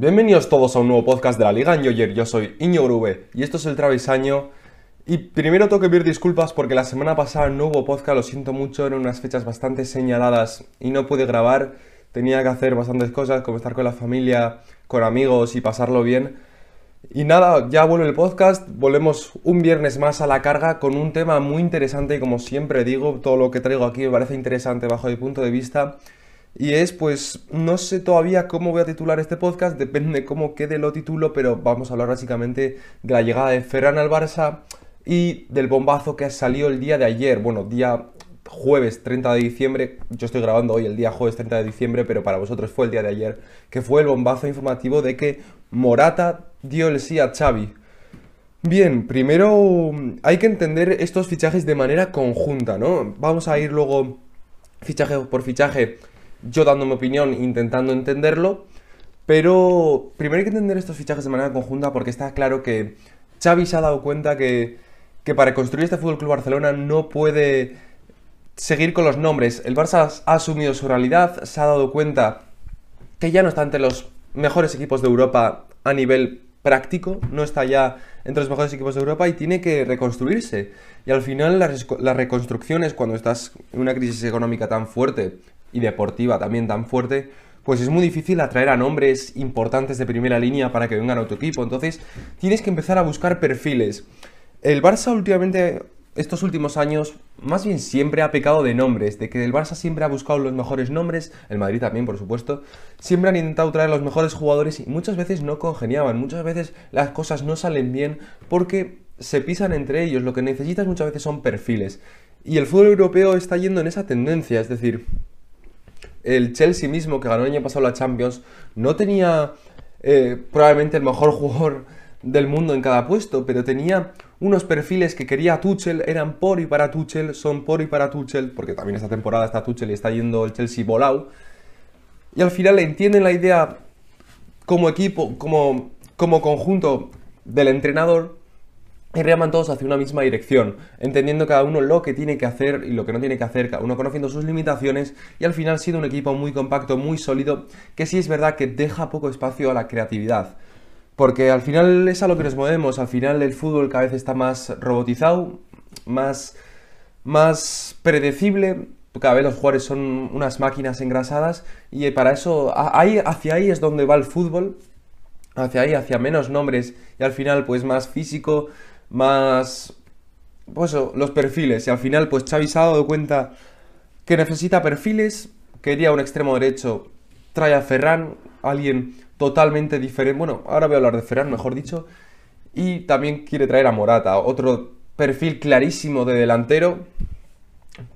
Bienvenidos todos a un nuevo podcast de la Liga Enjoyer. Yo soy Iño Grube y esto es el Travisaño. Y primero tengo que pedir disculpas porque la semana pasada no hubo podcast, lo siento mucho, eran unas fechas bastante señaladas y no pude grabar. Tenía que hacer bastantes cosas, como estar con la familia, con amigos y pasarlo bien. Y nada, ya vuelve el podcast, volvemos un viernes más a la carga con un tema muy interesante y como siempre digo, todo lo que traigo aquí me parece interesante bajo mi punto de vista. Y es, pues, no sé todavía cómo voy a titular este podcast, depende de cómo quede lo título, pero vamos a hablar básicamente de la llegada de Ferran al Barça y del bombazo que ha salido el día de ayer, bueno, día jueves 30 de diciembre, yo estoy grabando hoy el día jueves 30 de diciembre, pero para vosotros fue el día de ayer, que fue el bombazo informativo de que Morata dio el sí a Xavi. Bien, primero hay que entender estos fichajes de manera conjunta, ¿no? Vamos a ir luego fichaje por fichaje yo dando mi opinión, intentando entenderlo. Pero primero hay que entender estos fichajes de manera conjunta porque está claro que Xavi se ha dado cuenta que, que para construir este Fútbol Club Barcelona no puede seguir con los nombres. El Barça ha asumido su realidad, se ha dado cuenta que ya no está entre los mejores equipos de Europa a nivel práctico, no está ya entre los mejores equipos de Europa y tiene que reconstruirse. Y al final las, reconstrucciones, cuando estás en una crisis económica tan fuerte y deportiva también tan fuerte, pues es muy difícil atraer a nombres importantes de primera línea para que vengan a tu equipo. Entonces tienes que empezar a buscar perfiles. El Barça últimamente, estos últimos años, más bien siempre ha pecado de nombres, de que el Barça siempre ha buscado los mejores nombres, el Madrid también, por supuesto, siempre han intentado traer los mejores jugadores y muchas veces no congeniaban, muchas veces las cosas no salen bien porque se pisan entre ellos, lo que necesitas muchas veces son perfiles. Y el fútbol europeo está yendo en esa tendencia, es decir, el Chelsea mismo, que ganó el año pasado la Champions, no tenía eh, probablemente el mejor jugador del mundo en cada puesto, pero tenía unos perfiles que quería Tuchel, eran por y para Tuchel, son por y para Tuchel, porque también esta temporada está Tuchel y está yendo el Chelsea volado. Y al final entienden la idea como equipo, como, como conjunto del entrenador, y reman todos hacia una misma dirección, entendiendo cada uno lo que tiene que hacer y lo que no tiene que hacer, cada uno conociendo sus limitaciones y al final siendo un equipo muy compacto, muy sólido, que sí es verdad que deja poco espacio a la creatividad. Porque al final es a lo que nos movemos, al final el fútbol cada vez está más robotizado, más, más predecible, cada vez los jugadores son unas máquinas engrasadas y para eso, hacia ahí es donde va el fútbol, hacia ahí, hacia menos nombres y al final pues más físico, más, pues los perfiles. Y al final, pues Xavi se ha dado cuenta que necesita perfiles, quería un extremo derecho, trae a Ferran, alguien totalmente diferente. Bueno, ahora voy a hablar de Ferran, mejor dicho. Y también quiere traer a Morata, otro perfil clarísimo de delantero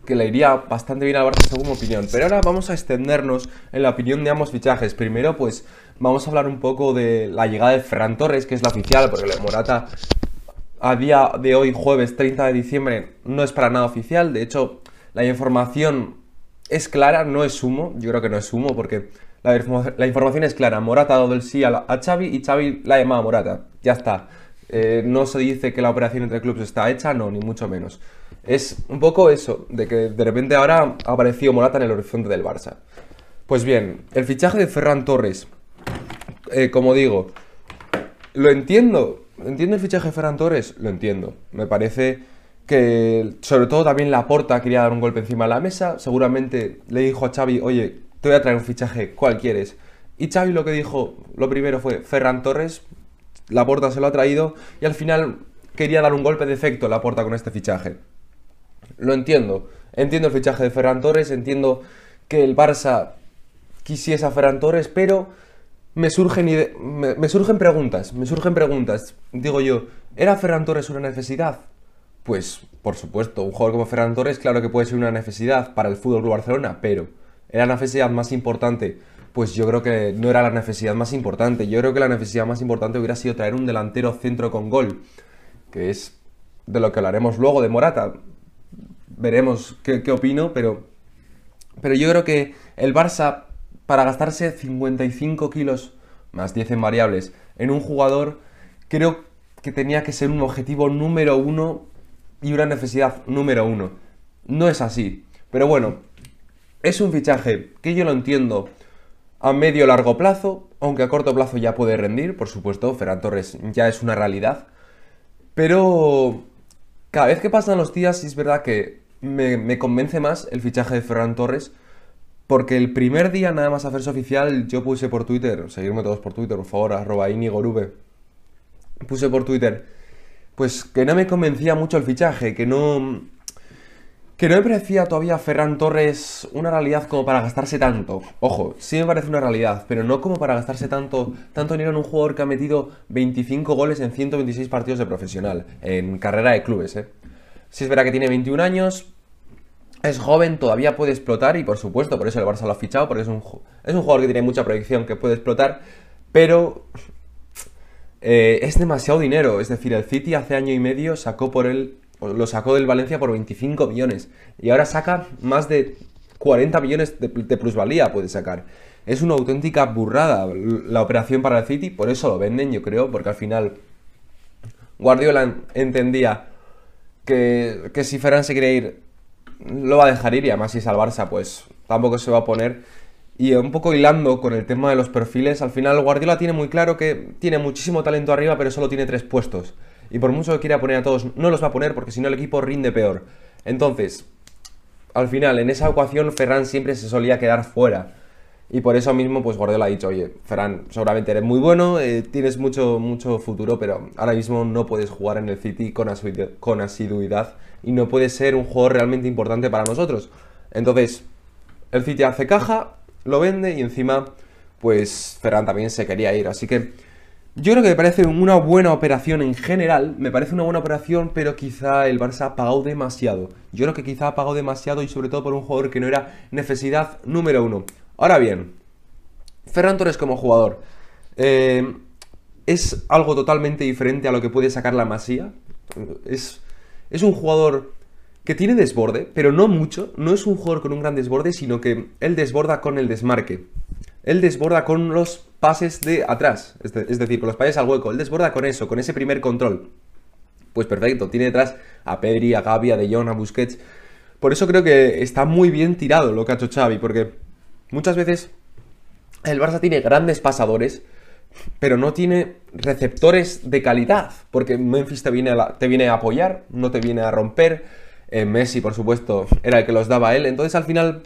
que le iría bastante bien al Barça según opinión. Pero ahora vamos a extendernos en la opinión de ambos fichajes. Primero, pues vamos a hablar un poco de la llegada de Ferran Torres, que es la oficial, porque Morata a día de hoy, jueves 30 de diciembre, no es para nada oficial. De hecho, la información es clara, no es humo. Yo creo que no es humo porque la, información es clara. Morata ha dado el sí a, Xavi y Xavi la ha llamado a Morata. Ya está. Eh, no se dice que la operación entre clubes está hecha, no, ni mucho menos. Es un poco eso, de que de repente ahora ha aparecido Morata en el horizonte del Barça. Pues bien, el fichaje de Ferran Torres, eh, como digo, lo entiendo, ¿Entiendo el fichaje de Ferran Torres? Lo entiendo. Me parece que, sobre todo, también Laporta quería dar un golpe encima de la mesa. Seguramente le dijo a Xavi, oye, te voy a traer un fichaje, ¿cuál quieres? Y Xavi lo que dijo, lo primero fue Ferran Torres, Laporta se lo ha traído y al final quería dar un golpe de efecto Laporta con este fichaje. Lo entiendo. Entiendo el fichaje de Ferran Torres, entiendo que el Barça quisiese a Ferran Torres, pero me surgen, me, surgen preguntas, me surgen preguntas. Digo yo, ¿era Ferran Torres una necesidad? Pues, por supuesto, un jugador como Ferran Torres, claro que puede ser una necesidad para el Fútbol Barcelona, pero ¿era la necesidad más importante? Pues yo creo que no era la necesidad más importante. Yo creo que la necesidad más importante hubiera sido traer un delantero centro con gol, que es de lo que hablaremos luego de Morata. Veremos qué, qué opino, pero, pero yo creo que el Barça para gastarse 55 kilos más 10 en variables en un jugador, creo que tenía que ser un objetivo número uno y una necesidad número uno. No es así. Pero bueno, es un fichaje que yo lo entiendo a medio largo plazo. aunque a corto plazo ya puede rendir, por supuesto, Ferran Torres ya es una realidad, pero cada vez que pasan los días es verdad que me, convence más el fichaje de Ferran Torres, porque el primer día nada más hacerse oficial yo puse por Twitter, seguirme todos por Twitter, por favor, arroba inigorube, puse por Twitter, pues que no me convencía mucho el fichaje, que no que no me parecía todavía Ferran Torres una realidad como para gastarse tanto. Ojo, sí me parece una realidad, pero no como para gastarse tanto, tanto dinero en un jugador que ha metido 25 goles en 126 partidos de profesional, en carrera de clubes, ¿eh? Si es verdad que tiene 21 años, es joven, todavía puede explotar y por supuesto, por eso el Barça lo ha fichado, porque es un, es un jugador que tiene mucha proyección, que puede explotar, pero eh, es demasiado dinero. Es decir, el City hace año y medio sacó por él lo sacó del Valencia por 25 millones. Y ahora saca más de 40 millones de, plusvalía, puede sacar. Es una auténtica burrada la operación para el City, por eso lo venden, yo creo, porque al final Guardiola entendía que, que si Ferran se quiere ir, lo va a dejar ir y además si es al Barça, pues tampoco se va a poner. Y un poco hilando con el tema de los perfiles, al final Guardiola tiene muy claro que tiene muchísimo talento arriba, pero solo tiene tres puestos y por mucho que quiera poner a todos, no los va a poner porque si no el equipo rinde peor. Entonces, al final, en esa ecuación, Ferran siempre se solía quedar fuera. Y por eso mismo, pues Guardiola ha dicho, oye, Ferran, seguramente eres muy bueno, eh, tienes mucho, mucho futuro, pero ahora mismo no puedes jugar en el City con, con asiduidad y no puedes ser un jugador realmente importante para nosotros. Entonces, el City hace caja, lo vende y encima, pues Ferran también se quería ir. Así que yo creo que me parece una buena operación en general, me parece una buena operación, pero quizá el Barça ha pagado demasiado. Yo creo que quizá ha pagado demasiado y sobre todo por un jugador que no era necesidad número uno. Ahora bien, Ferran Torres como jugador eh, es algo totalmente diferente a lo que puede sacar la Masía. Es, es un jugador que tiene desborde, pero no mucho. No es un jugador con un gran desborde, sino que él desborda con el desmarque. Él desborda con los pases de atrás, es, decir, con los pases al hueco. Él desborda con eso, con ese primer control. Pues perfecto, tiene detrás a Pedri, a Gavi, a De Jong, a Busquets. Por eso creo que está muy bien tirado lo que ha hecho Xavi, porque muchas veces el Barça tiene grandes pasadores, pero no tiene receptores de calidad, porque Memphis te viene a, te viene a apoyar, no te viene a romper. Eh, Messi, por supuesto, era el que los daba a él. Entonces al final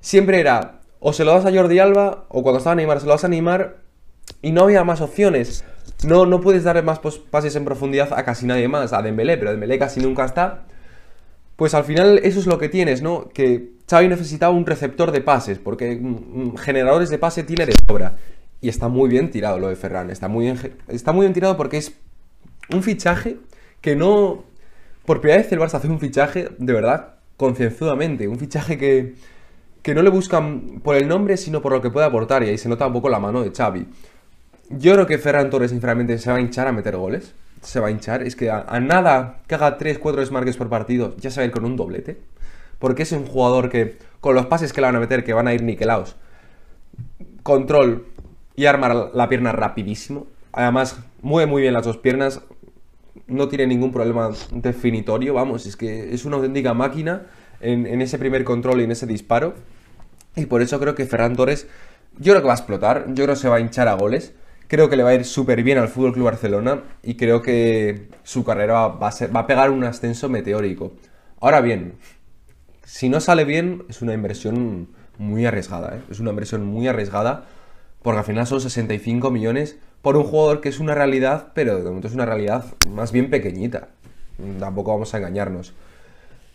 siempre era o se lo das a Jordi Alba, o cuando estaba Neymar se lo das a Neymar, y no había más opciones. No, no puedes darle más pases en profundidad a casi nadie más, a Dembélé, pero Dembélé casi nunca está. Pues al final eso es lo que tienes, ¿no? Que Xavi necesitaba un receptor de pases, porque mm, mm, generadores de pase tiene de sobra. Y está muy bien tirado lo de Ferran, está muy bien, está muy bien tirado porque es un fichaje que no... Por primera vez el Barça hace un fichaje de verdad concienzudamente, un fichaje que que no le buscan por el nombre, sino por lo que puede aportar, y ahí se nota un poco la mano de Xavi. Yo creo que Ferran Torres, sinceramente, se va a hinchar a meter goles. Se va a hinchar. Es que a, nada que haga 3-4 desmarques por partido, ya se va a ir con un doblete. Porque es un jugador que, con los pases que le van a meter, que van a ir niquelados, control y armar la pierna rapidísimo. Además, mueve muy bien las dos piernas. No tiene ningún problema definitorio, vamos, es que es una auténtica máquina en, ese primer control y en ese disparo. Y por eso creo que Ferran Torres, yo creo que va a explotar, yo creo que se va a hinchar a goles. Creo que le va a ir súper bien al Fútbol Club Barcelona y creo que su carrera va a, va a pegar un ascenso meteórico. Ahora bien, si no sale bien, es una inversión muy arriesgada. ¿eh? Es una inversión muy arriesgada porque al final son 65 millones por un jugador que es una realidad, pero de momento es una realidad más bien pequeñita. Tampoco vamos a engañarnos.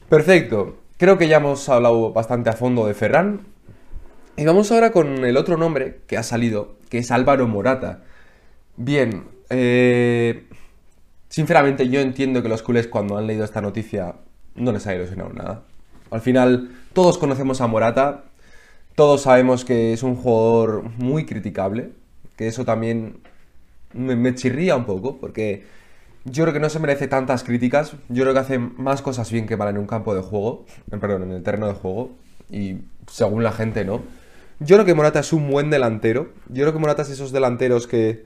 Perfecto. Creo que ya hemos hablado bastante a fondo de Ferran. Y vamos ahora con el otro nombre que ha salido, que es Álvaro Morata. Bien, eh, sinceramente yo entiendo que los culés cuando han leído esta noticia no les ha ilusionado nada. Al final, todos conocemos a Morata, todos sabemos que es un jugador muy criticable, que eso también me, me chirría un poco, porque yo creo que no se merece tantas críticas. Yo creo que hace más cosas bien que mal en un campo de juego. Perdón, en el terreno de juego. Y según la gente, ¿no? Yo creo que Morata es un buen delantero. Yo creo que Morata es esos delanteros que.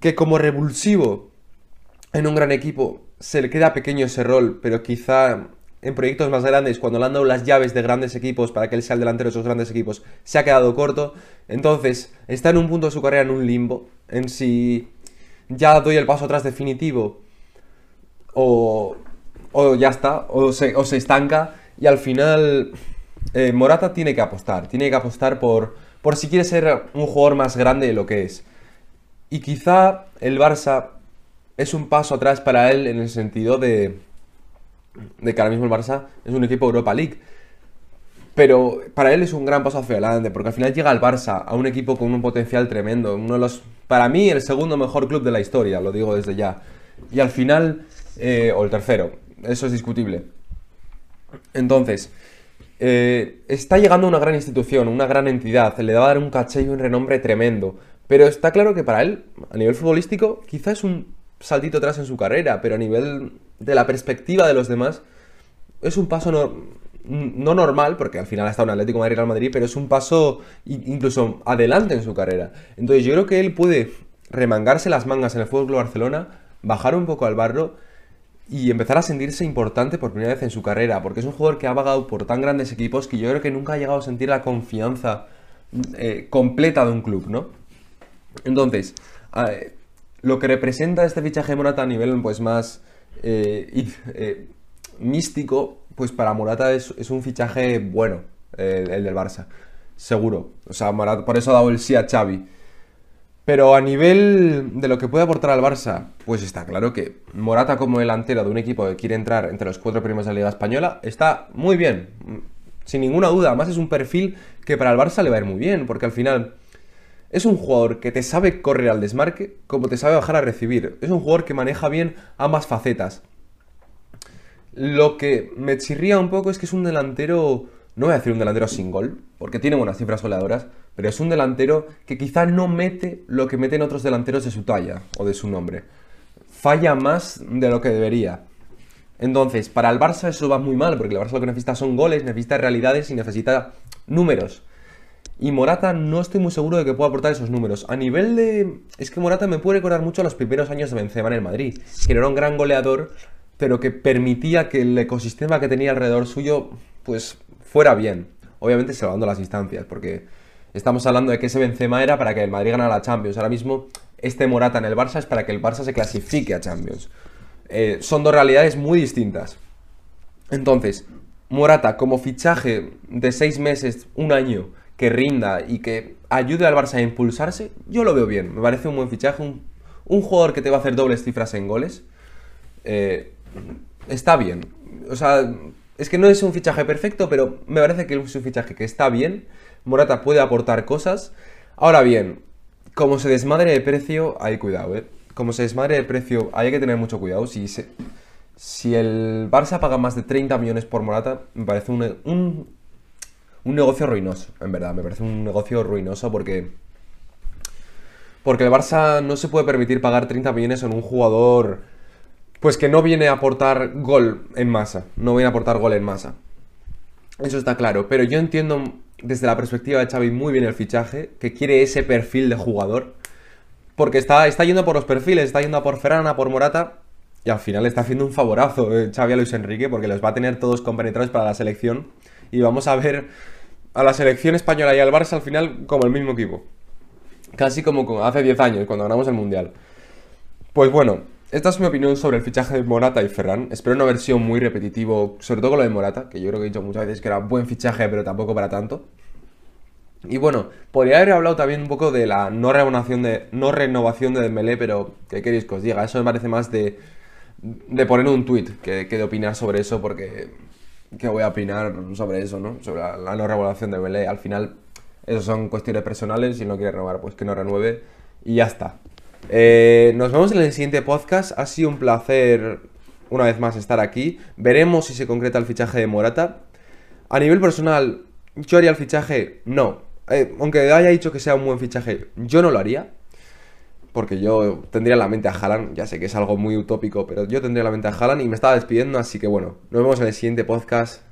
que como revulsivo en un gran equipo se le queda pequeño ese rol, pero quizá en proyectos más grandes, cuando le han dado las llaves de grandes equipos para que él sea el delantero de esos grandes equipos, se ha quedado corto. Entonces, está en un punto de su carrera en un limbo, en si ya doy el paso atrás definitivo o, o ya está, o se, o se estanca y al final eh, Morata tiene que apostar, tiene que apostar por, por si quiere ser un jugador más grande de lo que es. Y quizá el Barça es un paso atrás para él en el sentido de, que ahora mismo el Barça es un equipo Europa League. Pero para él es un gran paso hacia adelante, porque al final llega al Barça, a un equipo con un potencial tremendo, uno de los, para mí, el segundo mejor club de la historia, lo digo desde ya. Y al final, eh, o el tercero, eso es discutible. Entonces, eh, está llegando a una gran institución, una gran entidad, le va a dar un caché y un renombre tremendo. Pero está claro que para él, a nivel futbolístico, quizás es un saltito atrás en su carrera, pero a nivel de la perspectiva de los demás, es un paso no, no normal, porque al final ha estado en Atlético Madrid Real Madrid, pero es un paso incluso adelante en su carrera. Entonces yo creo que él puede remangarse las mangas en el Fútbol Barcelona, bajar un poco al barro y empezar a sentirse importante por primera vez en su carrera, porque es un jugador que ha vagado por tan grandes equipos que yo creo que nunca ha llegado a sentir la confianza eh, completa de un club, ¿no? Entonces, lo que representa este fichaje de Morata a nivel pues más eh, eh, místico, pues para Morata es, un fichaje bueno, el del Barça, seguro. O sea, por eso ha dado el sí a Xavi. Pero a nivel de lo que puede aportar al Barça, pues está claro que Morata como delantero de un equipo que quiere entrar entre los cuatro primeros de la Liga Española está muy bien, sin ninguna duda. Además es un perfil que para el Barça le va a ir muy bien, porque al final es un jugador que te sabe correr al desmarque como te sabe bajar a recibir. Es un jugador que maneja bien ambas facetas. Lo que me chirría un poco es que es un delantero, no voy a decir un delantero sin gol, porque tiene buenas cifras goleadoras, pero es un delantero que quizá no mete lo que meten otros delanteros de su talla o de su nombre. Falla más de lo que debería. Entonces, para el Barça eso va muy mal, porque el Barça lo que necesita son goles, necesita realidades y necesita números. Y Morata no estoy muy seguro de que pueda aportar esos números. A nivel de... Es que Morata me puede recordar mucho a los primeros años de Benzema en el Madrid, que era un gran goleador, pero que permitía que el ecosistema que tenía alrededor suyo, pues, fuera bien. Obviamente salvando las instancias, porque Estamos hablando de que ese Benzema era para que el Madrid ganara la Champions. Ahora mismo este Morata en el Barça es para que el Barça se clasifique a Champions. Eh, son dos realidades muy distintas. Entonces, Morata como fichaje de seis meses, un año, que rinda y que ayude al Barça a impulsarse, yo lo veo bien. Me parece un buen fichaje, un, jugador que te va a hacer dobles cifras en goles. Eh, está bien. O sea, es que no es un fichaje perfecto, pero me parece que es un fichaje que está bien Morata puede aportar cosas. Ahora bien, como se desmadre de precio, hay cuidado, ¿eh? Como se desmadre de precio, hay que tener mucho cuidado. Si, si el Barça paga más de 30 millones por Morata, me parece un, un, un negocio ruinoso, en verdad. Me parece un negocio ruinoso porque... Porque el Barça no se puede permitir pagar 30 millones en un jugador pues que no viene a aportar gol en masa, no viene a aportar gol en masa. Eso está claro, pero yo entiendo desde la perspectiva de Xavi muy bien el fichaje, que quiere ese perfil de jugador, porque está, está yendo por los perfiles, está yendo a por Ferran, por Morata, y al final está haciendo un favorazo eh, Xavi a Luis Enrique, porque los va a tener todos compenetrados para la selección, y vamos a ver a la selección española y al Barça al final como el mismo equipo. Casi como hace 10 años, cuando ganamos el Mundial. Pues bueno, esta es mi opinión sobre el fichaje de Morata y Ferran. Espero no haber sido muy repetitivo, sobre todo con lo de Morata, que yo creo que he dicho muchas veces que era buen fichaje, pero tampoco para tanto. Y bueno, podría haber hablado también un poco de la no renovación de, no renovación de Dembélé, pero ¿qué queréis que os diga? Eso me parece más de, de poner un tweet que, de opinar sobre eso, porque ¿qué voy a opinar sobre eso, no? Sobre la, no renovación de Dembélé. Al final, eso son cuestiones personales, si no quiere renovar, pues que no renueve y ya está. Eh, nos vemos en el siguiente podcast. Ha sido un placer una vez más estar aquí. Veremos si se concreta el fichaje de Morata. A nivel personal, ¿yo haría el fichaje? No. Eh, aunque haya dicho que sea un buen fichaje, yo no lo haría. Porque yo tendría la mente a Haaland. Ya sé que es algo muy utópico, pero yo tendría la mente a Haaland y me estaba despidiendo. Así que bueno, nos vemos en el siguiente podcast.